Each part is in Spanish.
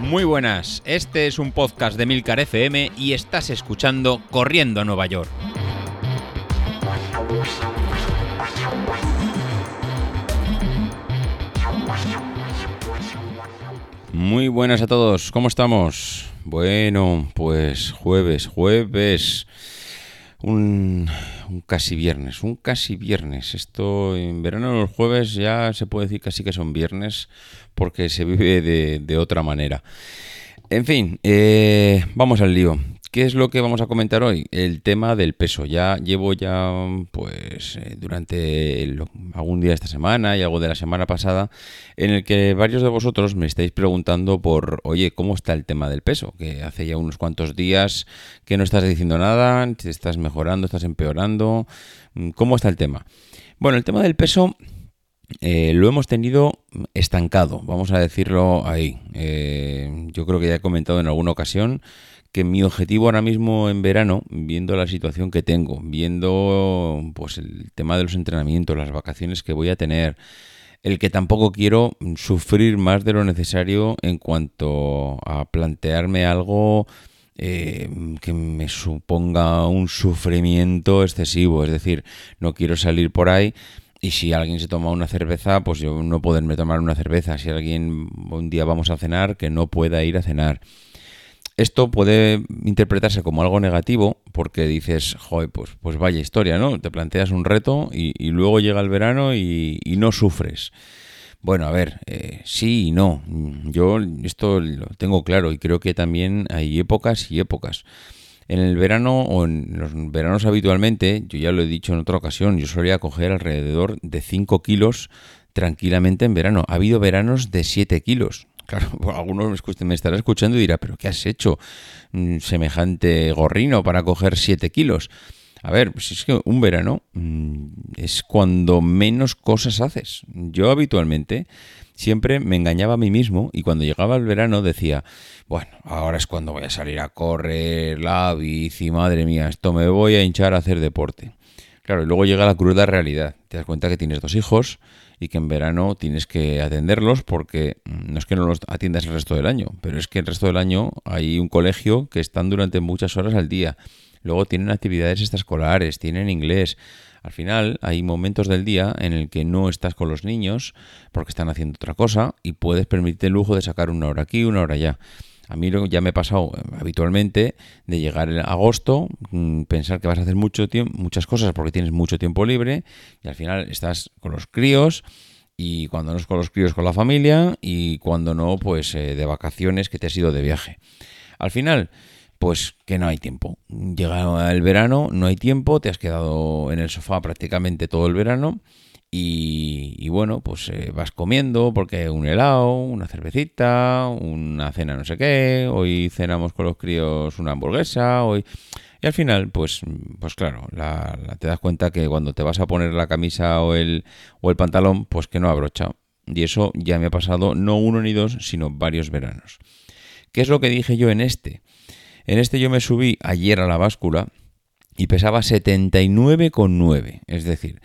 Muy buenas, este es un podcast de Milcar FM y estás escuchando Corriendo a Nueva York. Muy buenas a todos, ¿cómo estamos? Bueno, pues jueves, jueves, un, casi viernes, un casi viernes. Esto en verano los jueves ya se puede decir casi que son viernes porque se vive de, otra manera. En fin, eh, vamos al lío. ¿Qué es lo que vamos a comentar hoy? El tema del peso. Ya llevo ya, pues, eh, durante algún día de esta semana y algo de la semana pasada, en el que varios de vosotros me estáis preguntando por, oye, ¿cómo está el tema del peso? Que hace ya unos cuantos días que no estás diciendo nada, estás mejorando, estás empeorando. ¿Cómo está el tema? Bueno, el tema del peso eh, lo hemos tenido estancado, vamos a decirlo ahí. Eh, yo creo que ya he comentado en alguna ocasión que mi objetivo ahora mismo en verano, viendo la situación que tengo, viendo pues el tema de los entrenamientos, las vacaciones que voy a tener, el que tampoco quiero sufrir más de lo necesario en cuanto a plantearme algo eh, que me suponga un sufrimiento excesivo, es decir, no quiero salir por ahí y si alguien se toma una cerveza, pues yo no poderme tomar una cerveza. Si alguien un día vamos a cenar, que no pueda ir a cenar. Esto puede interpretarse como algo negativo porque dices, joder, pues, pues vaya historia, ¿no? Te planteas un reto y, luego llega el verano y, no sufres. Bueno, a ver, eh, sí y no. Yo esto lo tengo claro y creo que también hay épocas y épocas. En el verano o en los veranos habitualmente, yo ya lo he dicho en otra ocasión, yo solía coger alrededor de 5 kilos tranquilamente en verano. Ha habido veranos de 7 kilos. Claro, algunos me estará escuchando y dirá, pero ¿qué has hecho? Mm, semejante gorrino para coger 7 kilos. A ver, pues es que un verano mm, es cuando menos cosas haces. Yo habitualmente siempre me engañaba a mí mismo y cuando llegaba el verano decía, bueno, ahora es cuando voy a salir a correr, la bici, madre mía, esto me voy a hinchar a hacer deporte. Claro, y luego llega la cruda realidad. Te das cuenta que tienes dos hijos, y que en verano tienes que atenderlos porque mm, no es que no los atiendas el resto del año, pero es que el resto del año hay un colegio que están durante muchas horas al día. Luego tienen actividades extraescolares, tienen inglés. Al final hay momentos del día en el que no estás con los niños porque están haciendo otra cosa y puedes permitirte el lujo de sacar una hora aquí, una hora allá. A mí ya me he pasado eh, habitualmente de llegar en agosto, mm, pensar que vas a hacer mucho tiempo, muchas cosas porque tienes mucho tiempo libre y al final estás con los críos y cuando no es con los críos con la familia y cuando no pues eh, de vacaciones que te has ido de viaje. Al final pues que no hay tiempo. Llega el verano, no hay tiempo, te has quedado en el sofá prácticamente todo el verano y, bueno, pues eh, vas comiendo porque un helado, una cervecita, una cena no sé qué, hoy cenamos con los críos una hamburguesa, hoy... Y al final, pues, pues claro, te das cuenta que cuando te vas a poner la camisa o el, o el pantalón, pues que no abrocha. Y eso ya me ha pasado no uno ni dos, sino varios veranos. ¿Qué es lo que dije yo en este? En este yo me subí ayer a la báscula y pesaba 79,9. Es decir,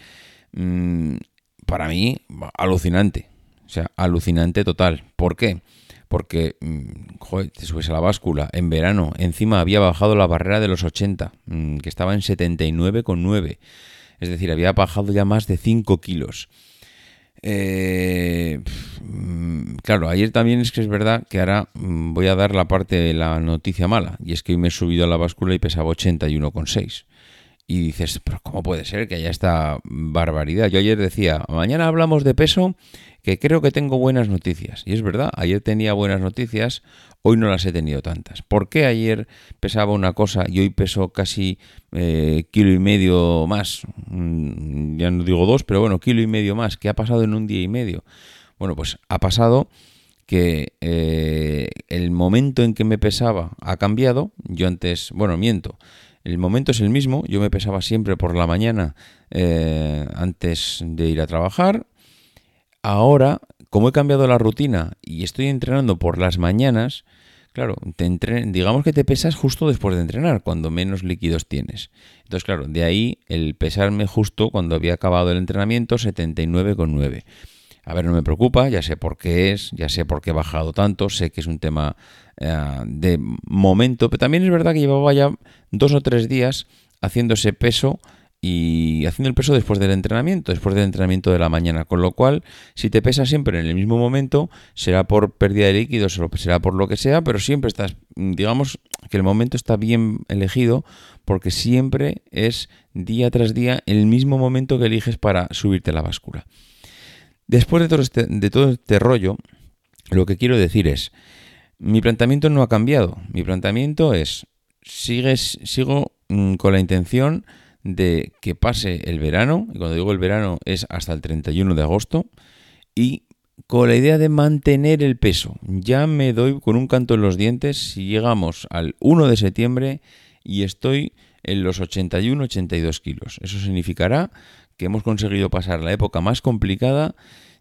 Mm, para mí, alucinante. O sea, alucinante total. ¿Por qué? Porque, mm, te subes a la báscula en verano. Encima había bajado la barrera de los 80, mm, que estaba en 79,9. Es decir, había bajado ya más de 5 kilos. Eh, claro, ayer también es que es verdad que ahora voy a dar la parte de la noticia mala. Y es que hoy me he subido a la báscula y pesaba 81,6 y dices, pero ¿cómo puede ser que haya esta barbaridad? Yo ayer decía, mañana hablamos de peso, que creo que tengo buenas noticias. Y es verdad, ayer tenía buenas noticias, hoy no las he tenido tantas. ¿Por qué ayer pesaba una cosa y hoy peso casi eh, kilo y medio más? Mm, ya no digo dos, pero bueno, kilo y medio más. ¿Qué ha pasado en un día y medio? Bueno, pues ha pasado que eh, el momento en que me pesaba ha cambiado. Yo antes, bueno, miento. El momento es el mismo, yo me pesaba siempre por la mañana eh, antes de ir a trabajar. Ahora, como he cambiado la rutina y estoy entrenando por las mañanas, claro, te digamos que te pesas justo después de entrenar, cuando menos líquidos tienes. Entonces, claro, de ahí el pesarme justo cuando había acabado el entrenamiento, 79,9. A ver, no me preocupa, ya sé por qué es, ya sé por qué he bajado tanto, sé que es un tema eh, de momento, pero también es verdad que llevaba ya dos o tres días haciendo ese peso y haciendo el peso después del entrenamiento, después del entrenamiento de la mañana. Con lo cual, si te pesas siempre en el mismo momento, será por pérdida de líquidos o será por lo que sea, pero siempre estás, digamos que el momento está bien elegido porque siempre es día tras día el mismo momento que eliges para subirte la báscula. Después de todo este, de todo este rollo, lo que quiero decir es, mi planteamiento no ha cambiado. Mi planteamiento es, sigues, sigo mm, con la intención de que pase el verano, y cuando digo el verano es hasta el 31 de agosto, y con la idea de mantener el peso. Ya me doy con un canto en los dientes si llegamos al 1 de septiembre y estoy en los 81-82 kilos. Eso significará que hemos conseguido pasar la época más complicada,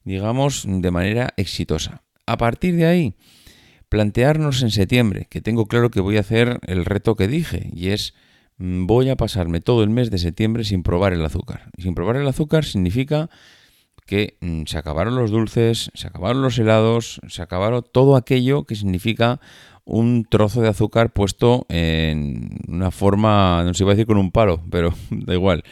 digamos, de manera exitosa. A partir de ahí, plantearnos en septiembre, que tengo claro que voy a hacer el reto que dije, y es voy a pasarme todo el mes de septiembre sin probar el azúcar. Y sin probar el azúcar significa que mm, se acabaron los dulces, se acabaron los helados, se acabaron todo aquello que significa un trozo de azúcar puesto en una forma, no se iba a decir con un palo, pero da igual.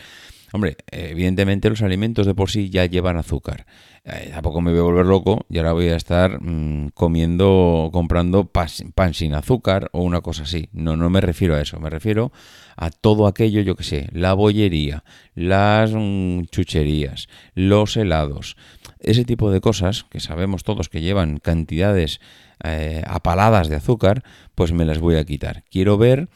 Hombre, evidentemente los alimentos de por sí ya llevan azúcar. Eh, tampoco me voy a volver loco y ahora voy a estar mm, comiendo, comprando pan, sin azúcar o una cosa así. No, no me refiero a eso. Me refiero a todo aquello, yo que sé, la bollería, las mm, chucherías, los helados, ese tipo de cosas que sabemos todos que llevan cantidades eh, apaladas de azúcar, pues me las voy a quitar. Quiero ver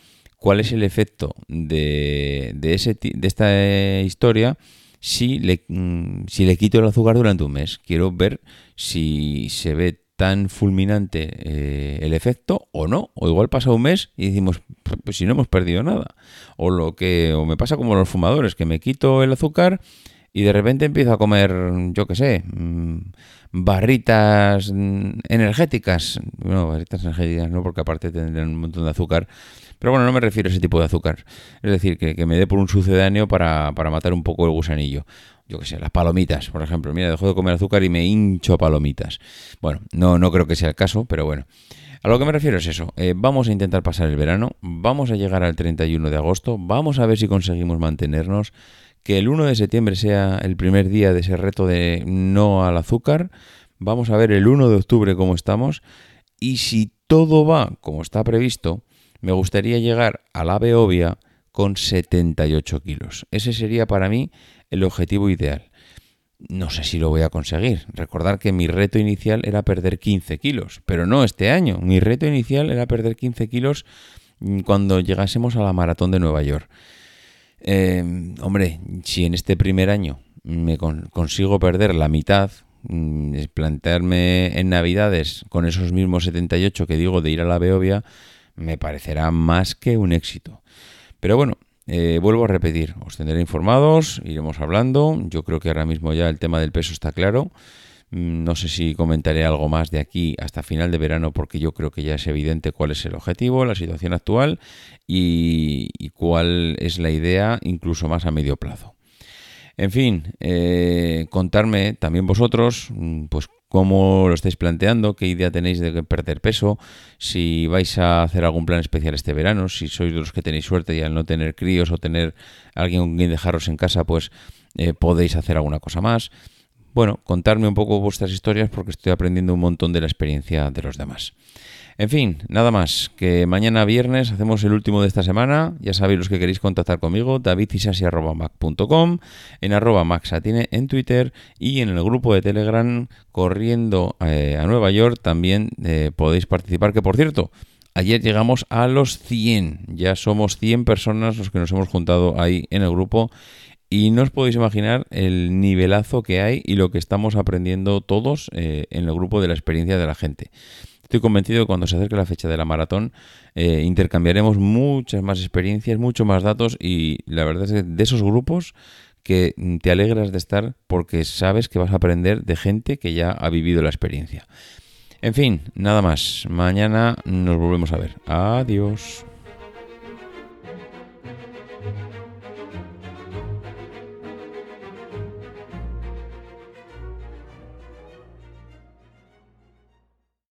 cuál es el efecto de, de, ese, de esta historia si le, mm, si le quito el azúcar durante un mes. Quiero ver si se ve tan fulminante eh, el efecto o no. O igual pasa un mes y decimos, pues si no hemos perdido nada. O lo que o me pasa como los fumadores, que me quito el azúcar y de repente empiezo a comer, yo qué sé, mm, barritas mm, energéticas. No, barritas energéticas no, porque aparte tendrán un montón de azúcar. Pero bueno, no me refiero a ese tipo de azúcar. Es decir, que, me dé por un sucedáneo para, para matar un poco el gusanillo. Yo qué sé, las palomitas, por ejemplo. Mira, dejo de comer azúcar y me hincho palomitas. Bueno, no, no creo que sea el caso, pero bueno. A lo que me refiero es eso. Eh, vamos a intentar pasar el verano. Vamos a llegar al 31 de agosto. Vamos a ver si conseguimos mantenernos que el 1 de septiembre sea el primer día de ese reto de no al azúcar. Vamos a ver el 1 de octubre cómo estamos. Y si todo va como está previsto, me gustaría llegar a la Beovia con 78 kilos. Ese sería para mí el objetivo ideal. No sé si lo voy a conseguir. Recordar que mi reto inicial era perder 15 kilos, pero no este año. Mi reto inicial era perder 15 kilos mm, cuando llegásemos a la maratón de Nueva York. Em, hombre, si en este primer año me consigo perder la mitad, mm, plantearme en Navidades con esos mismos 78 que digo de ir a la Beovia, me parecerá más que un éxito. Pero bueno, eh, vuelvo a repetir, os tendré informados, iremos hablando. Yo creo que ahora mismo ya el tema del peso está claro. Mm, no sé si comentaré algo más de aquí hasta final de verano porque yo creo que ya es evidente cuál es el objetivo, la situación actual y, cuál es la idea incluso más a medio plazo. En fin, eh, contarme también vosotros, mm, pues cómo lo estáis planteando, qué idea tenéis de perder peso, si vais a hacer algún plan especial este verano, si sois de los que tenéis suerte y al no tener críos o tener alguien con quien dejaros en casa, pues eh, podéis hacer alguna cosa más bueno, contarme un poco vuestras historias porque estoy aprendiendo un montón de la experiencia de los demás. En fin, nada más, que mañana viernes hacemos el último de esta semana. Ya sabéis los que queréis contactar conmigo, davidisasi.mac.com, en arroba maxatine en Twitter y en el grupo de Telegram Corriendo eh, a Nueva York también eh, podéis participar, que por cierto, ayer llegamos a los 100, ya somos 100 personas los que nos hemos juntado ahí en el grupo y no os podéis imaginar el nivelazo que hay y lo que estamos aprendiendo todos eh, en el grupo de la experiencia de la gente. Estoy convencido que cuando se acerque la fecha de la maratón eh, intercambiaremos muchas más experiencias, muchos más datos y la verdad es que de esos grupos que te alegras de estar porque sabes que vas a aprender de gente que ya ha vivido la experiencia. En fin, nada más. Mañana nos volvemos a ver. Adiós.